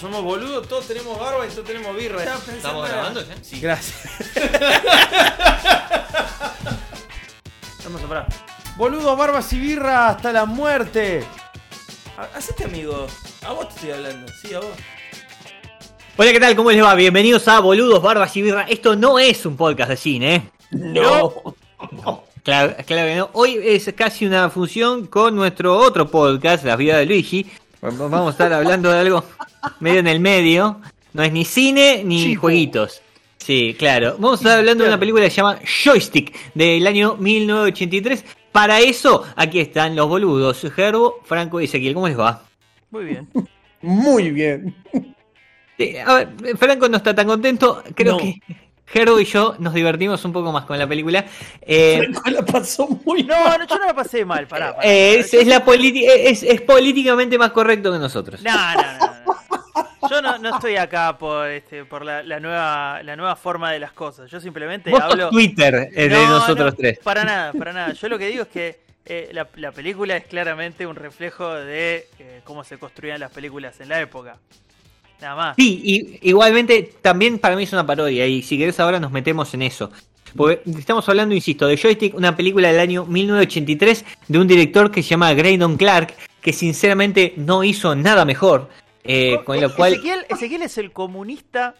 Somos boludos, todos tenemos barba y todos tenemos birra. ¿Estamos grabando ya? Sí. Gracias. Vamos a parar. Boludos, barbas y birra hasta la muerte. Ha- Hacete amigo. A vos te estoy hablando. Sí, a vos. Hola, ¿qué tal? ¿Cómo les va? Bienvenidos a Boludos, Barbas y Birra. Esto no es un podcast de cine, ¿eh? no. Claro, claro que no. Hoy es casi una función con nuestro otro podcast, La Vida de Luigi. Vamos a estar hablando de algo medio en el medio. No es ni cine ni Chico. jueguitos. Sí, claro. Vamos a estar hablando de una película que se llama Joystick del año 1983. Para eso, aquí están los boludos, Gerbo, Franco y Ezequiel. ¿Cómo les va? Muy bien. Muy bien. Eh, a ver, Franco no está tan contento. Creo No. que Gerbo y yo nos divertimos un poco más con la película. Eh, la pasó muy No, no, yo no la pasé mal, pará. pará, Eh, pará. es, es la politi- es, es políticamente más correcto que nosotros. No, no, no, no. Yo no, no estoy acá por este, por la, la nueva la nueva forma de las cosas. Yo simplemente Vos sos hablo. Twitter eh, de No, nosotros no, tres. Para nada, para nada. Yo lo que digo es que eh, la, la película es claramente un reflejo de eh, cómo se construían las películas en la época. Nada más. Sí, y, igualmente también para mí es una parodia y si querés ahora nos metemos en eso. Porque estamos hablando, insisto, de Joystick, una película del año 1983 de un director que se llama Graydon Clark, que sinceramente no hizo nada mejor. eh, con lo cual... Ezequiel, Ezequiel es el comunista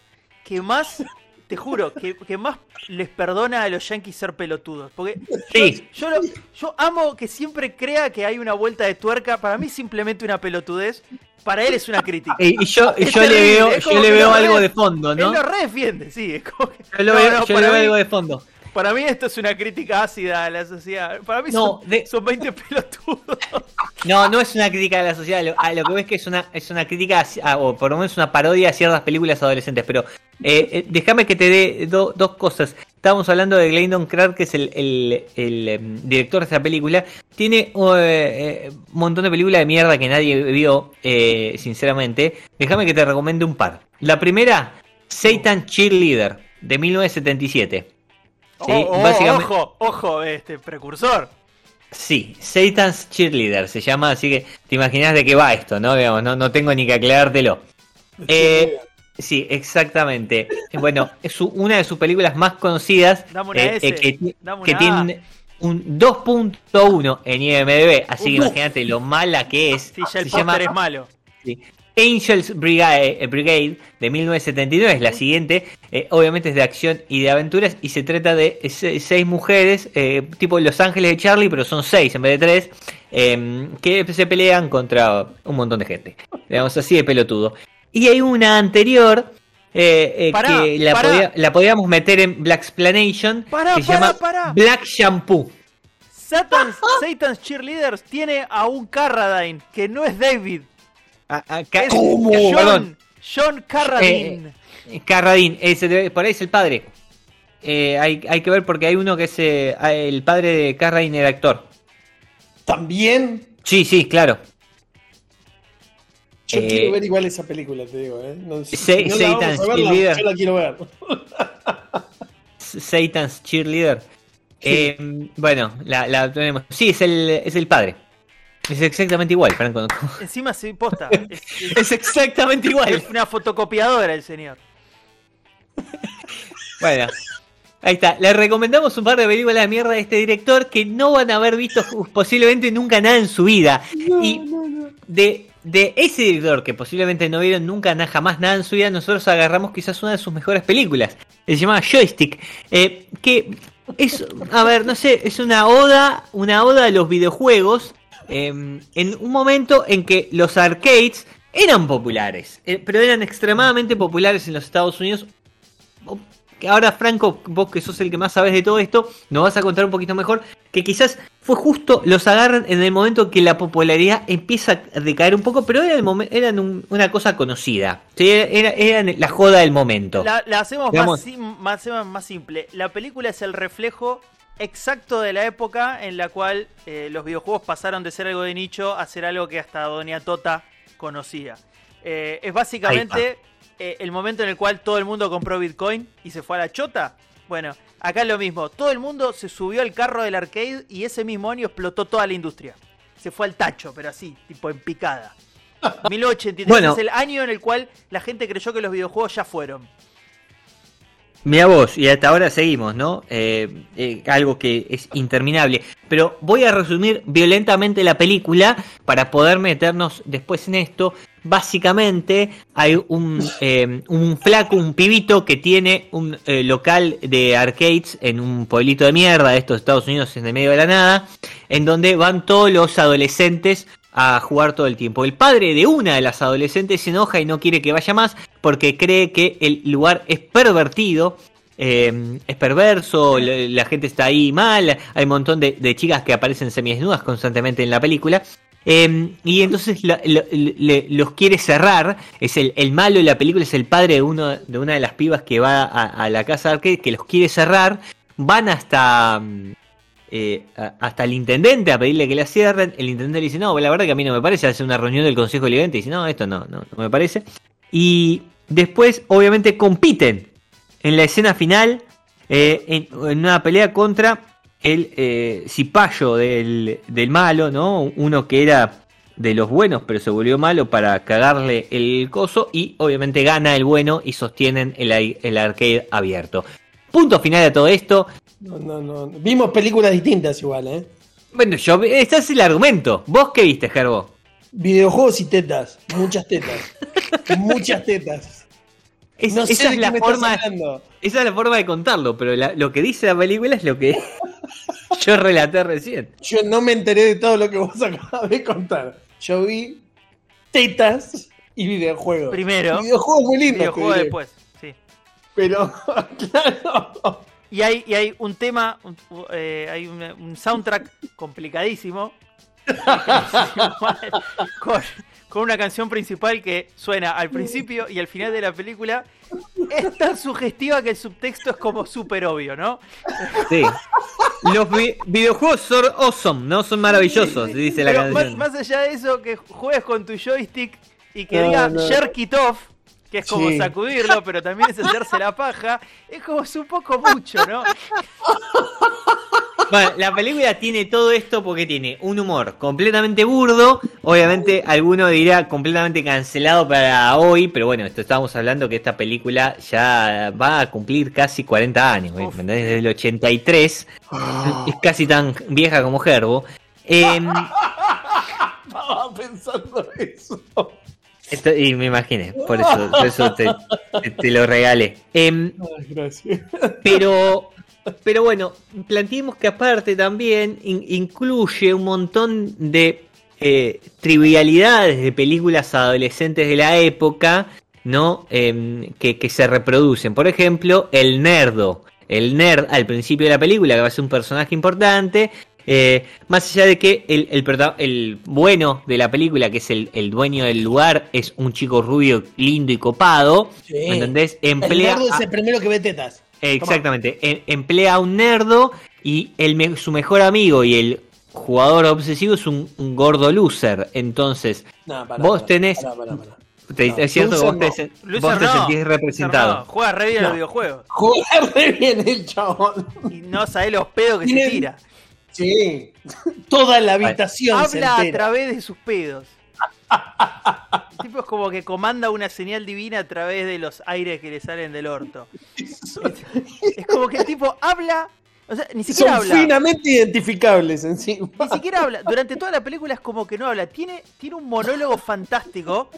que más, te juro, que, que más les perdona a los yankees ser pelotudos. Porque Sí. yo, yo, lo- yo amo que siempre crea que hay una vuelta de tuerca. Para mí es simplemente una pelotudez. Para él es una crítica. Y yo, y yo le veo, yo le veo algo de fondo, ¿no? Él lo re defiende, sí. Que- Yo, lo No, veo, no, yo le veo mí- algo de fondo. Para mí esto es una crítica ácida a la sociedad. Para mí No, son, de- son 20 pelotudos. No, no es una crítica a la sociedad. Lo, a lo que ves que es una, es una crítica, a- o por lo menos una parodia a ciertas películas adolescentes. Pero eh, eh, déjame que te dé do- dos cosas. Estábamos hablando de Glendon Clark, que es el, el- el, em, director de esta película. Tiene uh, eh, un montón de películas de mierda que nadie vio, eh, sinceramente. Déjame que te recomiende un par. La primera, Satan Cheerleader, de 1977. Sí, Oh, oh, básicamente- Ojo, ojo, este precursor. Sí, Satan's Cheerleader se llama, así que te imaginas de qué va esto, ¿no? Digamos, no, no tengo ni que aclarártelo. Eh, sí, exactamente. Bueno, es su- una de sus películas más conocidas Dame una eh, S, eh, que, tiene un 2.1 en IMDb, así que imagínate lo mala que es. Sí, ya el Se llama- es malo. Sí. Angels Brigade, eh, Brigade de 1979 es la siguiente. Eh, obviamente es de acción y de aventuras y se trata de se- seis mujeres, eh, tipo Los Ángeles de Charlie, pero son seis en vez de tres, eh, que se pelean contra un montón de gente. Digamos así de pelotudo. Y hay una anterior eh, eh, Pará, que la, podía- la podíamos meter en Black Explanation, Pará, que se llama. Black Shampoo. Satan's, Satan's Cheerleaders tiene a un Carradine que no es David. A- ¿Cómo? John, Perdón. John Carradine. Carradín, ese debe- por ahí es el padre. Eh, hay, hay que ver porque hay uno que es eh, el padre de Carradine, el actor. También. Sí, sí, claro. Yo Eh, quiero ver igual esa película, te digo, ¿eh? No, si- no Satan's Cheerleader. yo la quiero ver. Satan's Cheerleader. Eh, bueno, la, la tenemos. Sí, es el, es el padre. Es exactamente igual, Franco. Encima sí, posta. Es, es- Es exactamente igual. es una fotocopiadora el señor. Bueno, ahí está. Les recomendamos un par de películas de mierda de este director que no van a haber visto posiblemente nunca nada en su vida. y de, de ese director que posiblemente no vieron nunca nada, jamás nada en su vida, nosotros agarramos quizás una de sus mejores películas. Se llama Joystick. eh, que es, a ver, no sé, es una oda, una oda a los videojuegos. Eh, en un momento en que los arcades eran populares, eh, pero eran extremadamente populares en los Estados Unidos, ahora Franco, vos que sos el que más sabes de todo esto, nos vas a contar un poquito mejor, que quizás fue justo, los agarran en el momento que la popularidad empieza a decaer un poco, pero era el eran un- una cosa conocida, ¿sí? era, eran la joda del momento. La, la hacemos más, sim- más, hacemos más simple. La película es el reflejo exacto de la época en la cual eh, los videojuegos pasaron de ser algo de nicho a ser algo que hasta Doña Tota conocía. Eh, es básicamente eh, el momento en el cual todo el mundo compró Bitcoin y se fue a la chota. Bueno, acá es lo mismo. Todo el mundo se subió al carro del arcade y ese mismo año explotó toda la industria. Se fue al tacho, pero así, tipo en picada. 1883 Bueno. es el año en el cual la gente creyó que los videojuegos ya fueron. Mira vos, y hasta ahora seguimos, ¿no? Eh, eh, algo que es interminable. Pero voy a resumir violentamente la película para poder meternos después en esto. Básicamente hay un, eh, un flaco, un pibito que tiene un local de arcades en un pueblito de mierda de estos Estados Unidos en el medio de la nada, en donde van todos los adolescentes a jugar todo el tiempo. El padre de una de las adolescentes se enoja y no quiere que vaya más porque cree que el lugar es pervertido. eh, es perverso, la, gente está ahí mal, hay un montón de, chicas que aparecen semidesnudas constantemente en la película. eh, y entonces le- los quiere cerrar. Es el, malo de la película, es el padre de, uno, de una de las pibas que va a, la casa de que los quiere cerrar. Van hasta, eh, hasta el intendente a pedirle que la cierren. El intendente le dice, no, la verdad que a mí no me parece. Hace una reunión del Consejo Deliberante y dice, no, esto no, no, no me parece. Y después, obviamente, compiten en la escena final eh, en, una pelea contra el eh, cipayo del, del malo, ¿no? Uno que era de los buenos, pero se volvió malo para cagarle el coso. Y obviamente gana el bueno y sostienen el arcade abierto. Punto final de todo esto. No, no, no. Vimos películas distintas igual, ¿eh? Bueno, yo, este es el argumento. ¿Vos qué viste, Gerbo? Videojuegos y tetas. Muchas tetas. Muchas tetas. Es- no sé esa, de es la me forma, esa es la forma de contarlo, pero la- lo que dice la película es lo que yo relaté recién. Yo no me enteré de todo lo que vos acabas de contar. Yo vi tetas y videojuegos. Primero. Videojuegos muy lindos. Videojuego te diré. después. Pero, claro. Y hay, y hay un tema, un, eh, hay un, un soundtrack complicadísimo. con, con una canción principal que suena al principio y al final de la película. Es tan sugestiva que el subtexto es como súper obvio, ¿no? Sí. Los vi- videojuegos son awesome, ¿no? Son maravillosos, dice la Pero más, canción. más allá de eso, que juegues con tu joystick y que No, diga no. jerk it off, que es como Sí. sacudirlo, pero también es hacerse la paja, es como es un poco mucho, ¿no? Bueno, la película tiene todo esto porque tiene un humor completamente burdo. Obviamente, alguno dirá completamente cancelado para hoy, pero bueno, esto estábamos hablando que esta película ya va a cumplir casi 40 años, ¿me Uf. entendés? Desde el 83. Es casi tan vieja como Gerbo. Em, Estaba pensando eso. Esto- y me imaginé, por eso, por eso te, te- te lo regalé. Ay, gracias. Pero, pero bueno, planteemos que aparte también in- incluye un montón de eh, trivialidades de películas adolescentes de la época, ¿no? Em, que, que se reproducen. Por ejemplo, el nerdo. El nerd al principio de la película, que va a ser un personaje importante. Eh, más allá de que el, el, el bueno de la película, que es el, el dueño del lugar, es un chico rubio, lindo y copado. Sí. ¿me ¿Entendés? El Emplea nerdo es el primero que ve tetas. Exactamente, em- emplea a un nerdo y el su mejor amigo y el jugador obsesivo es un, un gordo loser. Entonces, No, pará, Vos tenés- pará, te- No, es cierto que vos te, no. Loser vos te sentís representado. no, juega re bien los videojuegos. Juega re bien el chabón. Y no sabés los pedos que se tira. Sí. Toda la habitación se Habla a entera. través de sus pedos. El tipo es como que comanda una señal divina a través de los aires que le salen del orto. Es como que el tipo habla. O sea, ni siquiera Son habla. finamente identificables encima. Ni siquiera habla. Durante toda la película es como que no habla. Tiene, tiene un monólogo fantástico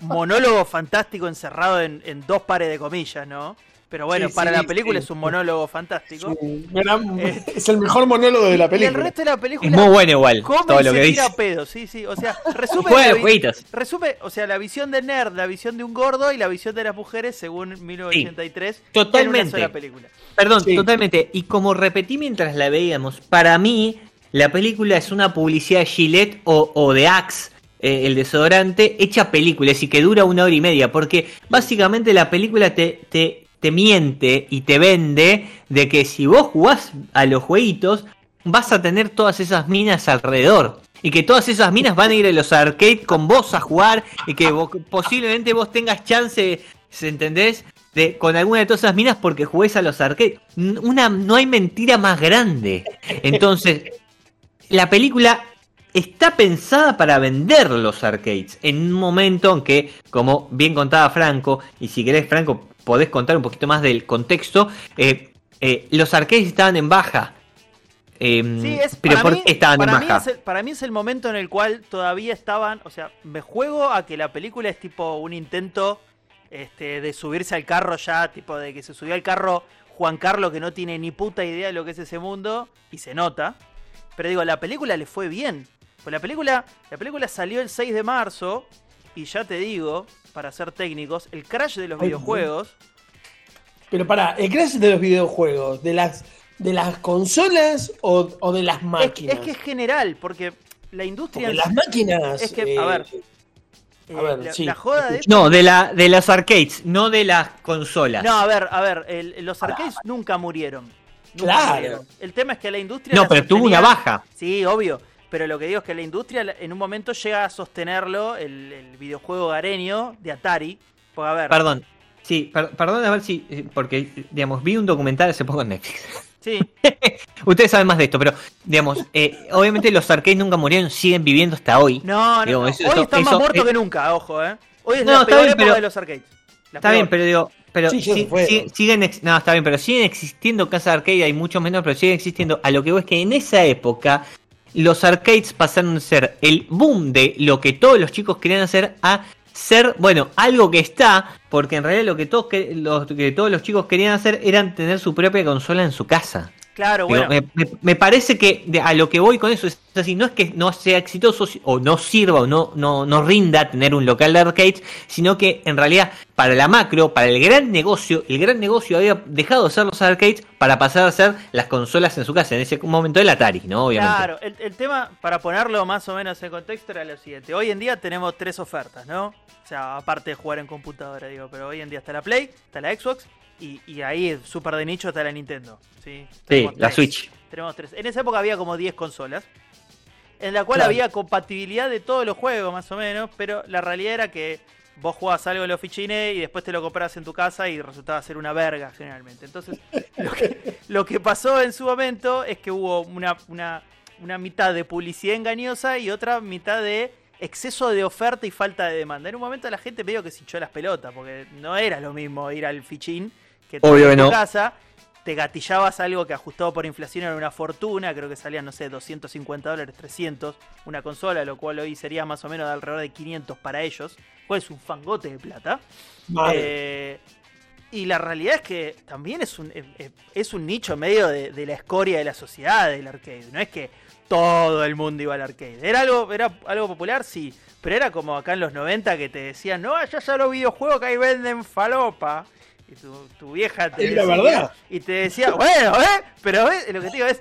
monólogo fantástico encerrado en, en dos pares de comillas, ¿no? Pero bueno, Sí, para sí, la película sí. es un monólogo fantástico. Gran- Eh, es el mejor monólogo de la Y el película. resto de la película Es muy bueno igual, todo y lo se que dice. pedo, sí, sí. O sea, resume, jueguitos. resume, o sea, la visión del nerd, la visión de un gordo y la visión de las mujeres según 1983 en una totalmente. sola película. Perdón, Sí. totalmente. Y como repetí mientras la veíamos, para mí la película es una publicidad de Gillette o, o de Axe, eh, el desodorante, hecha película, es decir, que dura una hora y media, porque básicamente la película te, te, te miente y te vende de que si vos jugás a los jueguitos, vas a tener todas esas minas alrededor. Y que todas esas minas van a ir a los arcades con vos a jugar y que posiblemente vos tengas chance, ¿se ¿entendés? De, con alguna de todas esas minas porque jugués a los arcades. Una, no hay mentira más grande. Entonces, la película está pensada para vender los arcades. En un momento en que, como bien contaba Franco, y si querés, Franco, podés contar un poquito más del contexto, eh, eh, los arcades estaban en baja. Em, Sí, es, pero para, ¿por mí, qué estaban en baja? es el, para mí es el momento en el cual todavía estaban, o sea, me juego a que la película es tipo un intento este, de subirse al carro ya, tipo de que se subió al carro Juan Carlos que no tiene ni puta idea de lo que es ese mundo y se nota. Pero digo, la película le fue bien. Pues la película, la película salió el 6 de marzo y ya te digo, para ser técnicos, el crash de los Ay, videojuegos Pero para, el crash de los videojuegos, de las de las consolas o, o de las máquinas. es que es general, porque la industria... Porque las sí- máquinas. es que, eh, a ver, a ver, Eh, la, sí, la joda de No, de, la, de las arcades, no de las consolas. No, a ver, a ver, el- los arcades nunca murieron. Nunca Claro. murieron. El tema es que la industria. No, pero tuvo una baja. Sí, obvio. Pero lo que digo es que la industria en un momento llega a sostenerlo, el, el videojuego gareño de Atari. Porque, a ver, Perdón. Sí, per- perdón a ver si. Porque, digamos, vi un documental hace poco en Netflix. sí, Ustedes saben más de esto, pero, digamos, eh, obviamente los arcades nunca murieron, siguen viviendo hasta hoy. no, no, no. eso- Hoy eso- están más muertos eh, que nunca, ojo, ¿eh? Hoy es No, la está peor bien, época pero- de los arcades. La Está peor. bien, pero digo, pero Sí, si- si- siguen, no, está bien, pero siguen existiendo casas de arcade, hay mucho menos, pero siguen existiendo. A lo que veo es que en esa época los arcades pasaron de ser el boom de lo que todos los chicos querían hacer a ser, bueno, algo que está, porque en realidad lo que todos, los, que todos los chicos querían hacer era tener su propia consola en su casa. Claro, Digo, bueno. me, parece que de- a lo que voy con eso es así, no es que no sea exitoso o no sirva o no, no, no rinda tener un local de arcades, sino que en realidad para la macro, para el gran negocio, el gran negocio había dejado de ser los arcades para pasar a ser las consolas en su casa, en ese momento el Atari, ¿no? Obviamente. Claro, el, el tema, para ponerlo más o menos en contexto, era lo siguiente. Hoy en día tenemos tres ofertas, ¿no? O sea, aparte de jugar en computadora, digo, pero hoy en día está la Play, está la Xbox y, y ahí, súper de nicho, está la Nintendo. Sí, la. Switch. Tenemos tres. En esa época había como 10 consolas, en la cual Claro. había compatibilidad de todos los juegos, más o menos, pero la realidad era que vos jugabas algo en los fichines y después te lo compras en tu casa y resultaba ser una verga, generalmente. Entonces, lo que, lo que pasó en su momento es que hubo una, una, una mitad de publicidad engañosa y otra mitad de exceso de oferta y falta de demanda. En un momento la gente medio que se hinchó las pelotas, porque no era lo mismo ir al fichín que te Obvio en tu no. casa, te gatillabas algo que ajustado por inflación era una fortuna, creo que salían, no sé, 250 dólares, 300, una consola, lo cual hoy sería más o menos de alrededor de 500 para ellos, pues es un fangote de plata. Vale. Eh, y la realidad es que también es un, es, es un nicho medio de, de la escoria de la sociedad del arcade. No es que todo el mundo iba al arcade. Era algo, era algo popular, sí. Pero era como acá en los 90 que te decían, no vayas ya los videojuegos que ahí venden falopa. Y tu, tu vieja te Es la decía, verdad. y te decía, bueno, ¿eh? Pero ¿ves? lo que te digo es,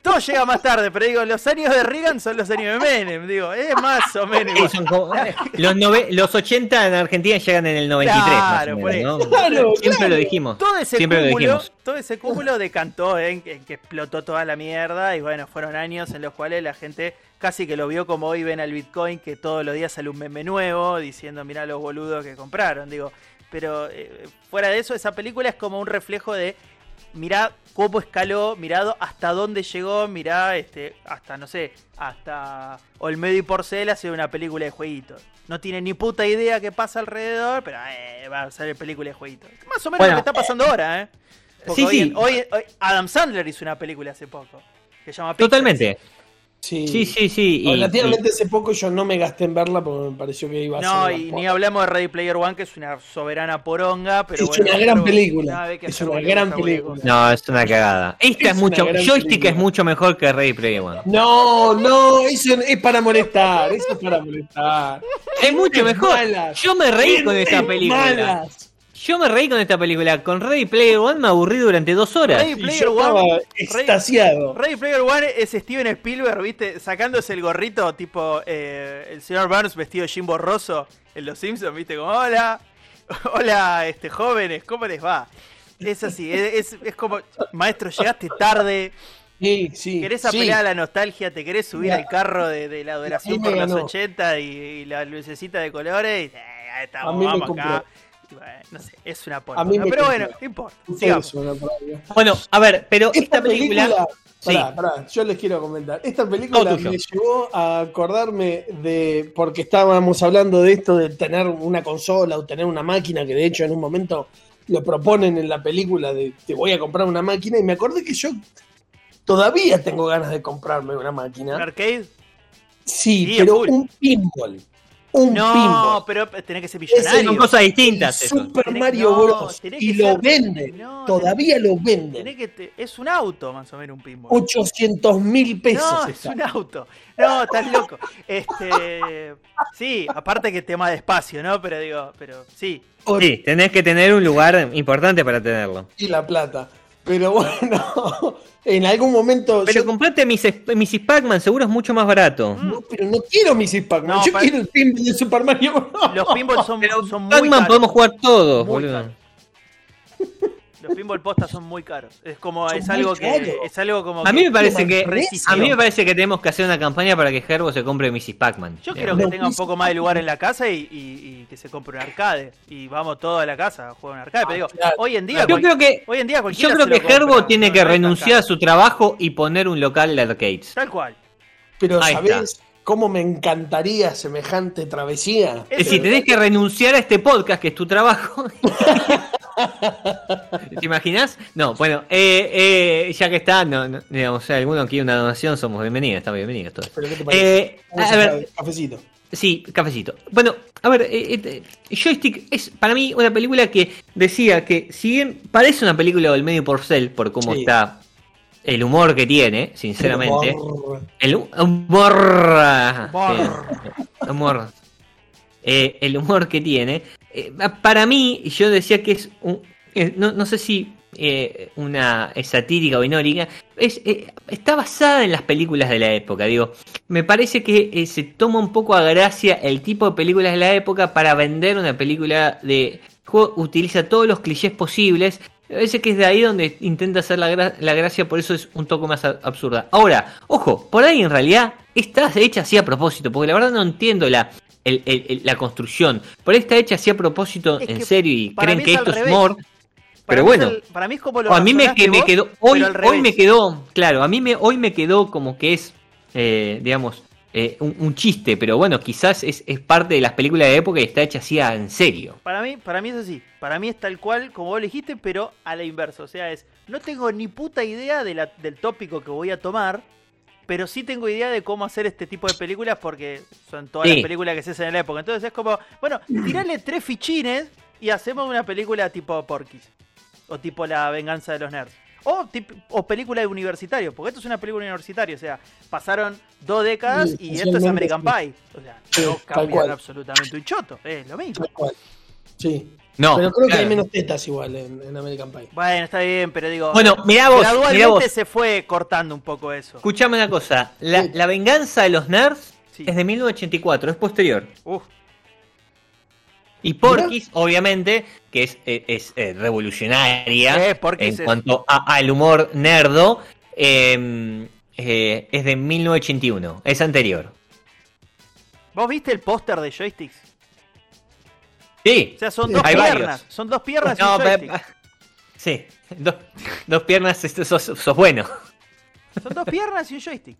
todo llega más tarde, pero digo, los años de Reagan son los años de Menem, digo, es más o menos Sí, igual. son como- los, nove- los 80 en Argentina llegan en el 93, Claro, por menos, ¿no? Claro, Siempre claro. lo dijimos. todo ese Siempre lo cúmulo, dijimos. todo ese cúmulo decantó en, en que explotó toda la mierda y bueno, fueron años en los cuales la gente casi que lo vio como hoy ven al Bitcoin, que todos los días sale un meme nuevo diciendo mirá los boludos que compraron, digo. Pero eh, fuera de eso, esa película es como un reflejo de mirá cómo escaló, mirado hasta dónde llegó, mirá este, hasta no sé, hasta Olmedo y Porcel hace una película de jueguitos. No tiene ni puta idea qué pasa alrededor, pero eh, va a salir película de jueguitos. Más o menos Bueno, lo que está pasando ahora, ¿eh? Porque sí, hoy, sí. hoy- hoy Adam Sandler hizo una película hace poco. Que se llama Pixels. Totalmente. Sí, Sí, sí, sí. y- Relativamente hace poco yo no me gasté en verla porque me pareció que iba a No, ser. y una ni hablamos de Ready Player One, que es una soberana poronga, pero Es bueno, una gran película. Es una gran película. No, es una cagada. Esta Es es, mucho. Joystick película. es mucho mejor que Ready Player One. No, no, eso es para molestar, eso es para molestar. Es mucho mejor. malas. Yo me reí con esta película. malas. Yo me reí con esta película. Con Ready Player One me aburrí durante dos horas. Ready Y Player yo One, Ready- extasiado. Ready Player One es Steven Spielberg, ¿viste? Sacándose el gorrito tipo eh, el señor Burns vestido de Jim Borroso en Los Simpsons, ¿viste? Como, hola, hola, este jóvenes, ¿cómo les va? Es así, es, es- es como, maestro, llegaste tarde, Sí, sí. querés sí. apelar a la nostalgia, te querés subir Ya. al carro de, de la adoración por los ganó. 80 y, y la lucecita de colores, y, eh, A estamos, mí me vamos acá. No sé, es una poronga, me pero bueno, no importa, sigamos. Bueno, a ver, pero esta, Esta película. película, Sí. pará, pará, yo les quiero comentar. Esta película me llevó a acordarme de, porque estábamos hablando de esto de tener una consola o tener una máquina, que de hecho en un momento lo proponen en la película de te voy a comprar una máquina, y me acordé que yo todavía tengo ganas de comprarme una ¿Un máquina. arcade? Sí, Sí, pero un pinball. Un No, pinball. pero tenés que ser millonario. Son cosas distintas. eso. Super Tenés- Mario no, Bros. Y lo ser- no, todavía lo Tenés venden. que te- es un auto, más o menos, un pinball. 800 mil pesos. no, es un auto. No, estás loco. Este, sí, aparte que tema de espacio, ¿no? Pero digo, pero sí. Sí, tenés que tener un lugar importante para tenerlo. y la plata. Pero bueno, en algún momento. Pero yo- comprate Mrs. Mrs. Pac-Man, seguro es mucho más barato. no, pero no quiero Mrs. Pac-Man. No, yo quiero el pinball de Super Mario Bros. Los pinballs son, Pero son muy Pac-Man podemos jugar todos, Muy boludo. Los pinball postas son muy caros. Es como, Son es algo que, es algo como A mí me parece que a mí me parece que tenemos que hacer una campaña para que Gerbo se compre Mrs. Pac-Man. Yo quiero que tenga un poco más de lugar en la casa y, y- y que se compre un arcade. Y vamos todos a la casa a jugar un arcade. Pero digo, claro. hoy en día, Yo cual- creo que hoy en día yo creo que Gerbo compra, tiene que renunciar a su trabajo y poner un local de arcades. Tal cual. Pero Ahí ¿sabés cómo me encantaría semejante travesía? Es decir, tenés que renunciar a este podcast que es tu trabajo. ¿Te imaginas? No, bueno, eh, eh, ya que está, no, no, digamos, si alguno quiere una donación, somos bienvenidos, estamos bienvenidos todos. ¿Pero qué te parece? Eh, a ver, cafecito. Sí, cafecito. Bueno, a ver, eh, eh, Joystick es para mí una película que decía que si bien parece una película del medio porcel por cómo Sí. está el humor que tiene, sinceramente, Humor. el hu- humor, Humor. sí, humor. Eh, el humor que tiene, eh, para mí yo decía que es un, eh, no, no sé si una es satírica o inórica, es, está basada en las películas de la época, digo, me parece que se toma un poco a gracia el tipo de películas de la época para vender una película de utiliza todos los clichés posibles. Me parece que es de ahí donde intenta hacer la, la gracia, por eso es un toque más absurda. Ahora, ojo, por ahí en realidad está hecha así a propósito, porque la verdad no entiendo la, el- el- la construcción. Por ahí está hecha así a propósito, Es en serio, y creen que es esto es. Para Pero bueno. para mí es como lo a mí me, que, me quedó, hoy, hoy me quedó, claro, a mí me, hoy me quedó como que es, eh, digamos, eh, un, un chiste, pero bueno, quizás es, es parte de las películas de época y está hecha así a- en serio. Para mí, para mí es así. Para mí es tal cual como vos lo dijiste, pero a la inversa. O sea, es no tengo ni puta idea de la- del tópico que voy a tomar, pero sí tengo idea de cómo hacer este tipo de películas porque son todas Sí. las películas que se hacen en la época. Entonces es como, bueno, tirale tres fichines y hacemos una película tipo Porky's. O tipo La venganza de los nerds. O, tip- o película de universitario, porque esto es una película universitaria, o sea, pasaron dos décadas Sí, y esto es American sí. Pie. O sea, no cual. absolutamente un choto, es lo mismo. Tal cual. Sí. No, pero creo que hay menos tetas igual en, en American Pie. Bueno, está bien, pero digo. Bueno, mirá vos, mirá gradualmente vos. se fue cortando un poco eso. Escuchame una cosa, la, Sí. la venganza de los nerds Sí. es de 1984, es posterior. Uf, Y Porky's, obviamente, que es, es, es, eh, revolucionaria Eh, en es- cuanto a- al humor nerdo, eh, eh, es de 1981, es anterior. ¿Vos viste el póster de joysticks? Sí, O sea, son dos Hay piernas. varios. Son dos piernas y No, un pe- joystick. sí, dos, dos piernas, sos, sos bueno. Son dos piernas y un joystick.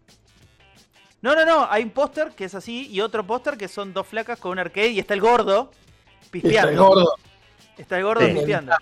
No, no, no. Hay un póster que es así y otro póster que son dos flacas con un arcade y está el gordo Está pispeando. el gordo. Está el gordo Sí. pispeando.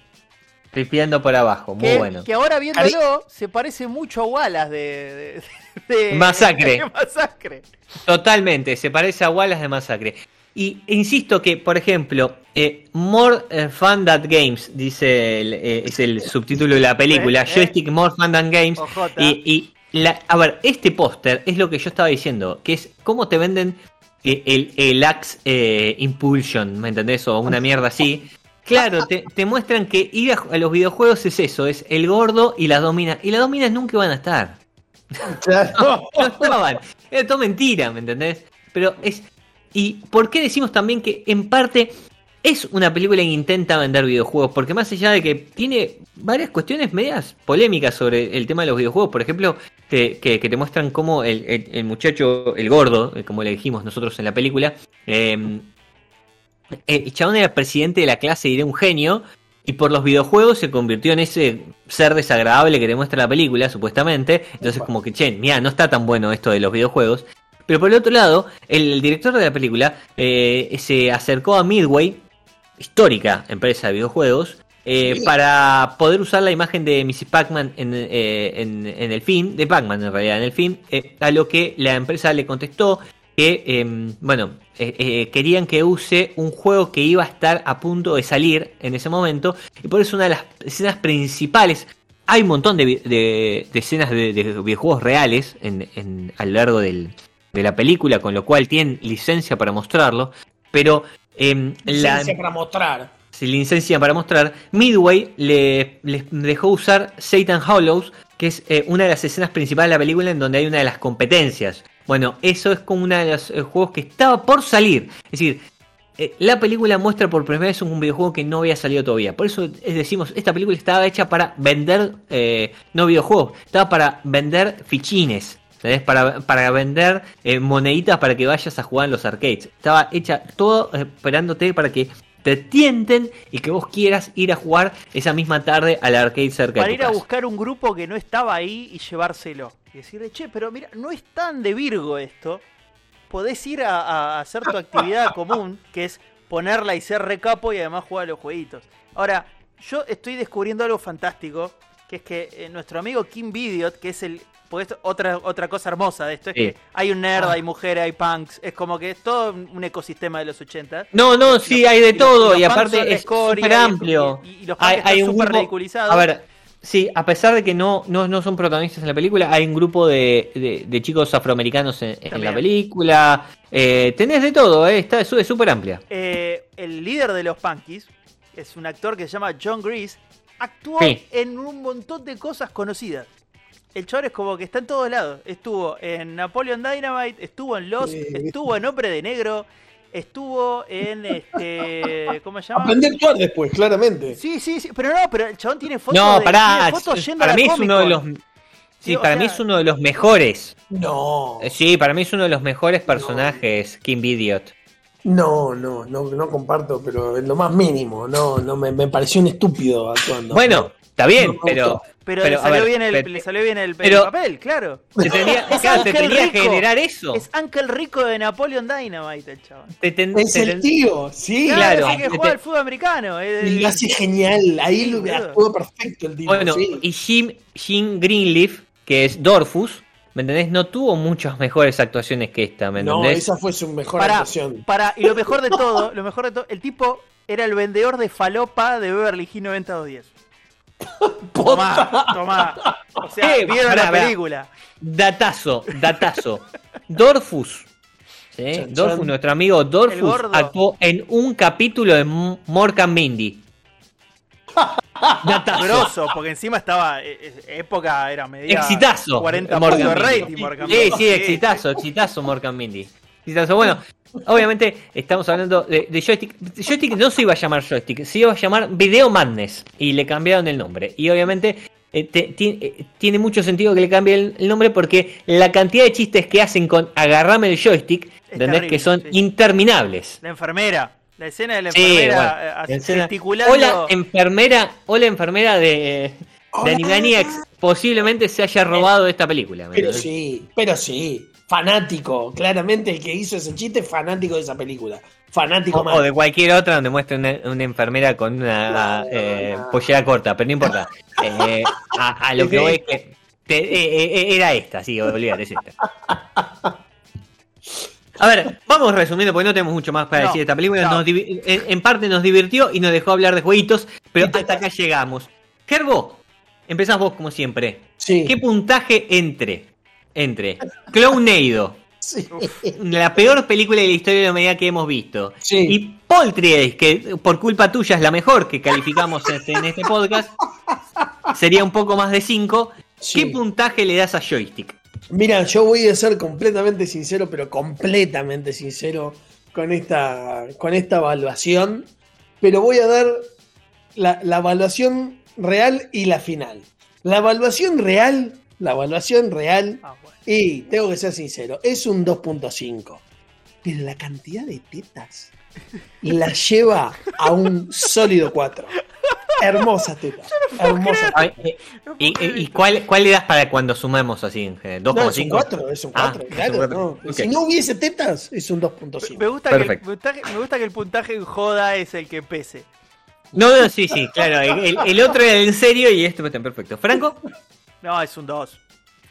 Tripeando por abajo, muy que, bueno. que ahora viéndolo se parece mucho a Wallace de, de- de- Masacre. de Masacre. Totalmente, se parece a Wallace de Masacre. Y insisto que, por ejemplo, eh, More eh, Fun Than Games, dice el, eh, es el subtítulo de la película, Eh. Joystick More Fun Than Games. Y, y la, a ver, este póster es lo que yo estaba diciendo, que es cómo te venden el, el Axe eh, Impulsion, ¿me entendés? O una mierda así. Claro, te, te muestran que ir a, a los videojuegos es eso, es el gordo y las dominas. Y las dominas nunca van a estar. Claro. No estaban. Era todo mentira, ¿me entendés? Pero es. ¿Y por qué decimos también que en parte es una película que intenta vender videojuegos? Porque más allá de que tiene varias cuestiones medias polémicas sobre el tema de los videojuegos, por ejemplo, que, que- que te muestran cómo el, el- el muchacho, el gordo, eh, como le dijimos nosotros en la película, eh, el chabón era presidente de la clase y era un genio. Y por los videojuegos se convirtió en ese ser desagradable que te muestra la película, supuestamente. Entonces, como que, che, mira, no está tan bueno esto de los videojuegos. Pero por el otro lado, el director de la película eh, se acercó a Midway, histórica empresa de videojuegos, eh, Sí. para poder usar la imagen de Mrs. Pac-Man en, eh, en- en el film, de Pac-Man en realidad en el film, a lo que la empresa le contestó que, eh, bueno, querían que use un juego que iba a estar a punto de salir en ese momento, y por eso una de las escenas principales, hay un montón de, vi- de- de escenas de, de videojuegos reales en, en- a lo largo del- de la película, con lo cual tienen licencia para mostrarlo, pero la, Licencia para mostrar. sin licencia para mostrar, Midway le, les dejó usar Satan Hollows, que es eh, una de las escenas principales de la película en donde hay una de las competencias. Bueno, eso es como uno de los eh, juegos que estaba por salir. Es decir, eh, la película muestra por primera vez un videojuego que no había salido todavía. Por eso es, decimos, esta película estaba hecha para vender, eh, no videojuegos, estaba para vender fichines. ¿Entendés? Para, para vender eh, moneditas para que vayas a jugar en los arcades. Estaba hecha todo eh, esperándote para que te tienten y que vos quieras ir a jugar esa misma tarde al arcade cerca Para de tu ir a buscar un grupo que no estaba ahí y llevárselo. Y decirle, che, pero mira, no es tan de Virgo esto. Podés ir a, a hacer tu actividad común, que es ponerla y ser recapo y además jugar a los jueguitos. Ahora, yo estoy descubriendo algo fantástico, que es que eh, nuestro amigo Kim Vidiot, que es el... Porque esto- otra, otra cosa hermosa de esto es Sí. que hay un nerd, Ah. hay mujeres, hay punks, es como que es todo un ecosistema de los 80. No, no, sí, hay de Y todo y aparte es súper amplio. Y, y los Hay, punks hay están un grupo, ridiculizados. a ver, sí, a pesar de que no, no, no son protagonistas en la película, hay un grupo de, de- de chicos afroamericanos en, la película. Eh, tenés de todo, eh, está es súper amplia. Eh, el líder de los Punkies es un actor que se llama John Grease. Actuó Sí. en un montón de cosas conocidas. El chaval es como que está en todos lados. Estuvo en Napoleon Dynamite, estuvo en Lost, Sí. estuvo en Hombre de Negro, estuvo en este. ¿Cómo se llama? Aprender a actuar después, claramente. Sí, sí, sí. Pero no, pero el chabón tiene fotos. No, de, pará, tiene fotos yendo a para la mí es uno de los Comic-Con. Sí, para mí sea- es uno de los mejores. No. Eh, Sí, para mí es uno de los mejores personajes, Kim Idiot. No, no, no, no comparto, pero en lo más mínimo. No, no, me, me pareció un estúpido actuando. Bueno, está bien, No pero. Pero, Pero, le, salió ver, bien el, pero- le salió bien el, papel, claro. te tenía, Es claro, te que generar eso. Es Ángel Rico de Napoleon Dynamite, el chaval. Te ten- Es te el ten- tío, sí. Claro. Claro, que juega al fútbol americano. Y el- lo hace genial. Ahí lo actuó perfecto el tipo. Bueno, sí. y Jim, Jim Greenleaf, que es Dorfus, ¿me entendés? No tuvo muchas mejores actuaciones que esta, ¿me No, entendés? esa fue su mejor Para, actuación. para, y lo mejor de todo, lo mejor de todo, el tipo era el vendedor de falopa de Beverly Hills 90210. Tomá, tomá. O sea, Eh, vieron la película. Datazo, datazo. Dorfus. ¿sí? Dorfus, nuestro amigo Dorfus, actuó en un capítulo de Morgan Mindy. Datazo. Grosso, porque encima estaba. eh, eh, época era media. Exitazo. 40 Morgan rating, Morgan Sí, Mindy. sí, exitazo, exitazo Morgan Mindy. Bueno, obviamente estamos hablando de, de joystick. Joystick no se iba a llamar joystick, se iba a llamar Video Madness y le cambiaron el nombre. Y obviamente eh, te- ti- eh, tiene mucho sentido que le cambie el, el nombre porque la cantidad de chistes que hacen con agarrame el joystick, ¿entendés? terrible, que son sí. interminables. La enfermera. La escena de la Sí, enfermera bueno, eh, la escena- gesticulando. Hola enfermera, hola enfermera de, de. Animaniacs posiblemente se haya robado esta película. ¿me Pero sí, pero sí. Fanático. Claramente el que hizo ese chiste es fanático de esa película. fanático O, más. o de cualquier otra donde muestre una, una enfermera con una No, eh, no. pollera corta, pero no importa. Eh, a, a lo que voy es que te- eh, eh, era esta, sí, olvídate, es esta. A ver, vamos resumiendo porque no tenemos mucho más para No, decir de esta película. Nos en parte nos divirtió y nos dejó hablar de jueguitos, pero hasta acá llegamos. Gerbo, empezás vos como siempre. Sí. ¿Qué puntaje entre? Entre Clownado, Sí. la peor película de la historia de la humanidad que hemos visto, Sí. y Poltriest, que por culpa tuya es la mejor que calificamos este- en este podcast, sería un poco más de 5. Sí. ¿Qué puntaje le das a Joystick? Mira, yo voy a ser completamente sincero, pero completamente sincero con esta, con esta evaluación. Pero voy a dar la, la evaluación real y la final. La evaluación real, la evaluación real, Ah, bueno. y tengo que ser sincero, es un 2.5. Pero la cantidad de tetas la lleva a un sólido 4. Hermosas tetas. Hermosas A ver, eh, ¿Y, y- y cuál, cuál le das para cuando sumemos así en general? No, es un ¿2,5? 4, es un Ah, 4, es un claro. cuatro. no. Ok. Si no hubiese tetas, es un Me 2.5. gusta, que el Perfecto. puntaje, me gusta que el puntaje en joda es el que pese. No, no, sí, sí, claro. El, el- el otro era en serio y este está perfecto. ¿Franco? No, es un 2.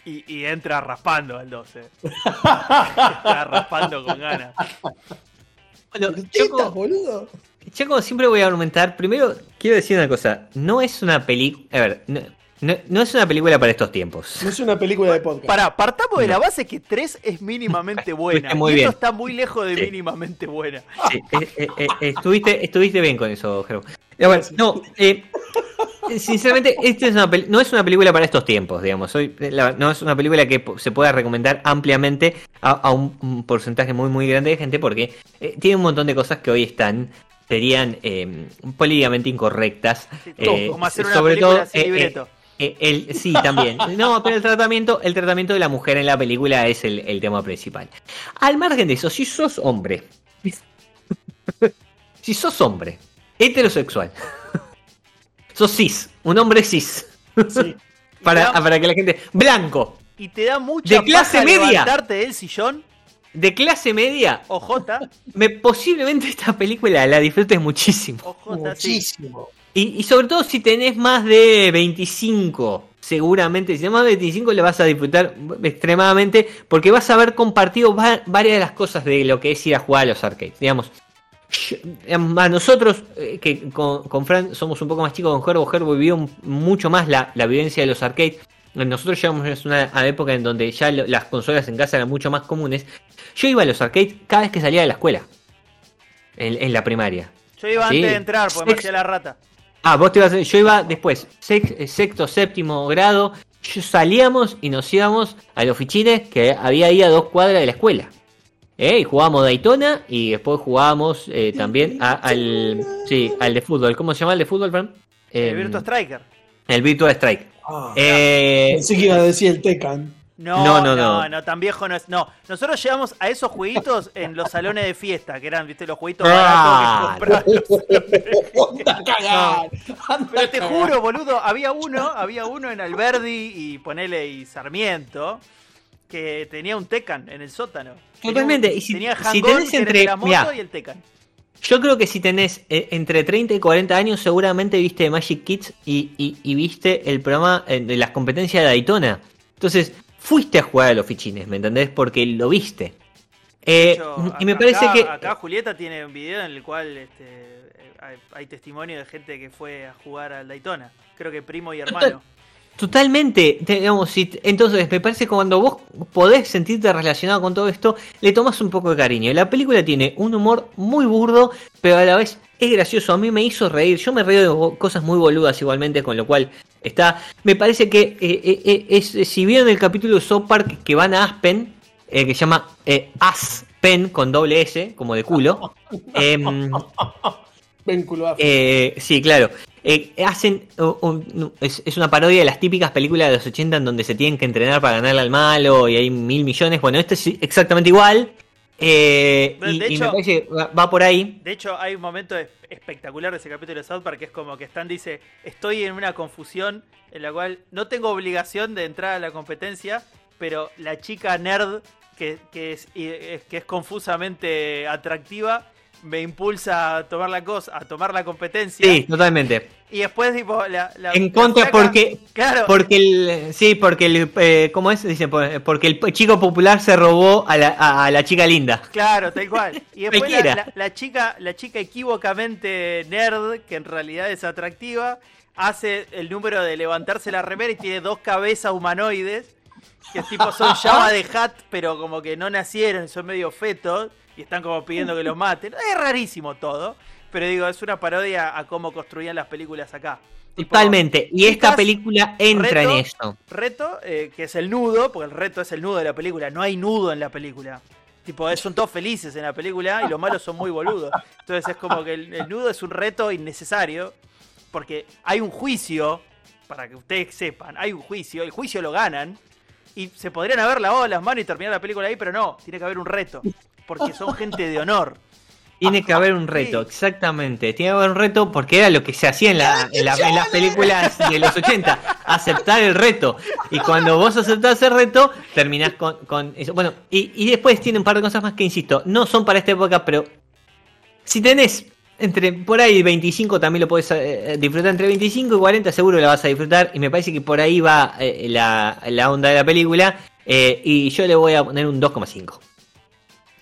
Y, y entra raspando al 12. Está raspando con ganas. Bueno, como, boludo. yo como siempre voy a argumentar. Primero, quiero decir una cosa. No es una película. A ver, no, no- no es una película para estos tiempos. No es una película de podcast. Pará, partamos de la base que 3 es mínimamente buena. Muy y bien. esto está muy lejos de Sí. mínimamente buena. Sí, eh, eh, eh, estuviste, estuviste bien con eso, Jero. Bueno, no, eh, sinceramente, esta es una pel- no es una película para estos tiempos, digamos. Hoy, la- no es una película que se pueda recomendar ampliamente a, a un, un porcentaje muy, muy grande de gente porque eh, tiene un montón de cosas que hoy están serían eh, políticamente incorrectas. eh, Como hacer una sobre película todo, sin eh, eh, libreto. Eh, el, sí, también. No, pero el tratamiento, el tratamiento de la mujer en la película es el, el tema principal. Al margen de eso, si sos hombre, si sos hombre, heterosexual, sos cis, un hombre cis, Sí. para, para que la gente, blanco, Y te da mucha de clase paja media. levantarte del sillón, de clase media, OJ, me, posiblemente esta película la disfrutes muchísimo. OJ, sí. Y, y sobre todo si tenés más de 25, seguramente, si tenés más de 25 le vas a disfrutar extremadamente porque vas a haber compartido va- varias de las cosas de lo que es ir a jugar a los arcades. Digamos, a nosotros, eh, que con, con Fran somos un poco más chicos, con Gerbo, Gerbo vivió mucho más la, la vivencia de los arcades. Nosotros llegamos a una, época en donde ya lo- las consolas en casa eran mucho más comunes. Yo iba a los arcades cada vez que salía de la escuela, en, en la primaria. Yo iba Sí. antes de entrar porque me hacía la rata. Ah, vos te ibas a- yo iba después, eh, sexto, séptimo grado, salíamos y nos íbamos a los fichines que había ahí a dos cuadras de la escuela. ¿Eh? Y jugábamos Daytona y después jugábamos eh, también a- al, sí, al de fútbol. ¿Cómo se llama el de fútbol, Fran? El Em, Virtua Striker. el Virtua Strike. Eh, pensé que iba a decir el Tecan. No, No, no, no, no, tan viejo no es. No, nosotros llegamos a esos jueguitos en los salones de fiesta, que eran, viste, los jueguitos Ah, baratos que compraban los- Anda a cagar. Anda Pero te juro, boludo, había uno, había uno en Alberdi y ponele y Sarmiento que tenía un Tecan en el sótano. Tenía Totalmente, y si- tenía si tenés entre- la moto mirá. y el Tecan. Yo creo que si tenés eh, entre 30 y 40 años, seguramente viste Magic Kids y, y- y viste el programa eh, de las competencias de Daytona. Entonces, fuiste a jugar a los fichines, ¿me entendés? Porque lo viste. Eh, hecho, y me acá- parece que. Acá Julieta tiene un video en el cual este, hay, hay testimonio de gente que fue a jugar al Daytona. Creo que primo y hermano. Totalmente, te- digamos, si, entonces me parece que cuando vos podés sentirte relacionado con todo esto, le tomas un poco de cariño. La película tiene un humor muy burdo, pero a la vez es gracioso. A mí me hizo reír, yo me río de cosas muy boludas igualmente, con lo cual está. Me parece que eh, eh, eh, es, si vieron el capítulo de South Park que van a Aspen, eh, que se llama Aspen con doble S, como de culo. Vínculo eh, sí, claro. Eh, hacen un- un- es, es una parodia de las típicas películas de los 80 en donde se tienen que entrenar para ganarle al malo y hay mil millones. Bueno, este es exactamente igual. Eh, De- y, hecho- me parece que va, por ahí. De hecho, hay un momento es- espectacular de ese capítulo de South Park que es como que Stan dice, estoy en una confusión en la cual no tengo obligación de entrar a la competencia, pero la chica nerd que, es- que es confusamente atractiva me impulsa a tomar la cosa, a tomar la competencia. Sí, totalmente. Y después, tipo, la. la- En contra porque Claro. porque el sí, porque el eh, ¿cómo es? Dicen por- porque el chico popular se robó a la, a, a la chica linda. Claro, tal cual. Y después la, chica, la chica equívocamente nerd, que en realidad es atractiva, hace el número de levantarse la remera y tiene dos cabezas humanoides, que es tipo son llama de hat, pero como que no nacieron, son medio fetos, y están como pidiendo que los maten. Es rarísimo todo, pero digo, es una parodia a cómo construían las películas acá. Totalmente. Y esta película entra reto, en esto. Reto, eh, que es el nudo, porque el reto es el nudo de la película. No hay nudo en la película. Tipo, eh, son todos felices en la película y los malos son muy boludos. Entonces es como que el, el nudo es un reto innecesario, porque hay un juicio, para que ustedes sepan, hay un juicio, el juicio lo ganan, y se podrían haber lavado las manos y terminar la película ahí, pero no, tiene que haber un reto, porque son gente de honor. Tiene que haber un reto, Sí. exactamente. Tiene que haber un reto porque era lo que se hacía en, la, en, la- en las películas de los 80, aceptar el reto. Y cuando vos aceptás el reto, terminás con, con eso. Bueno, y, y después tiene un par de cosas más que, insisto, no son para esta época, pero si tenés entre por ahí 25 también lo podés eh, disfrutar, entre 25 y 40 seguro la vas a disfrutar. Y me parece que por ahí va eh, la, la onda de la película. eh, y yo le voy a poner un 2,5.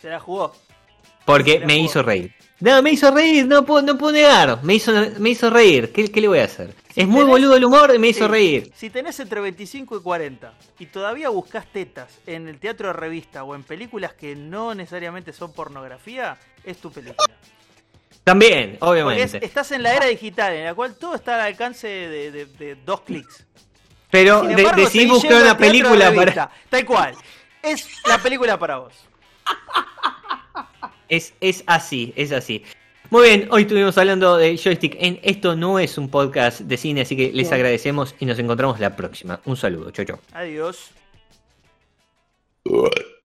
Se la jugó. Porque me hizo reír. No, me hizo reír, no puedo, no puedo negar. Me hizo, me hizo reír. ¿Qué, qué le voy a hacer? es muy boludo el humor y me hizo reír. Si tenés entre 25 y 40 y todavía buscas tetas en el teatro de revista o en películas que no necesariamente son pornografía, es tu película. También, es- obviamente. estás en la era digital en la cual todo está al alcance de, de- de dos clics. Pero de- embargo, decidí seguís buscar una de película para. Tal cual. Es la película para vos. Es, es así, es así. Muy bien, hoy estuvimos hablando de joystick. En esto no es un podcast de cine, así que les agradecemos y nos encontramos la próxima. Un saludo, chau chau. Adiós.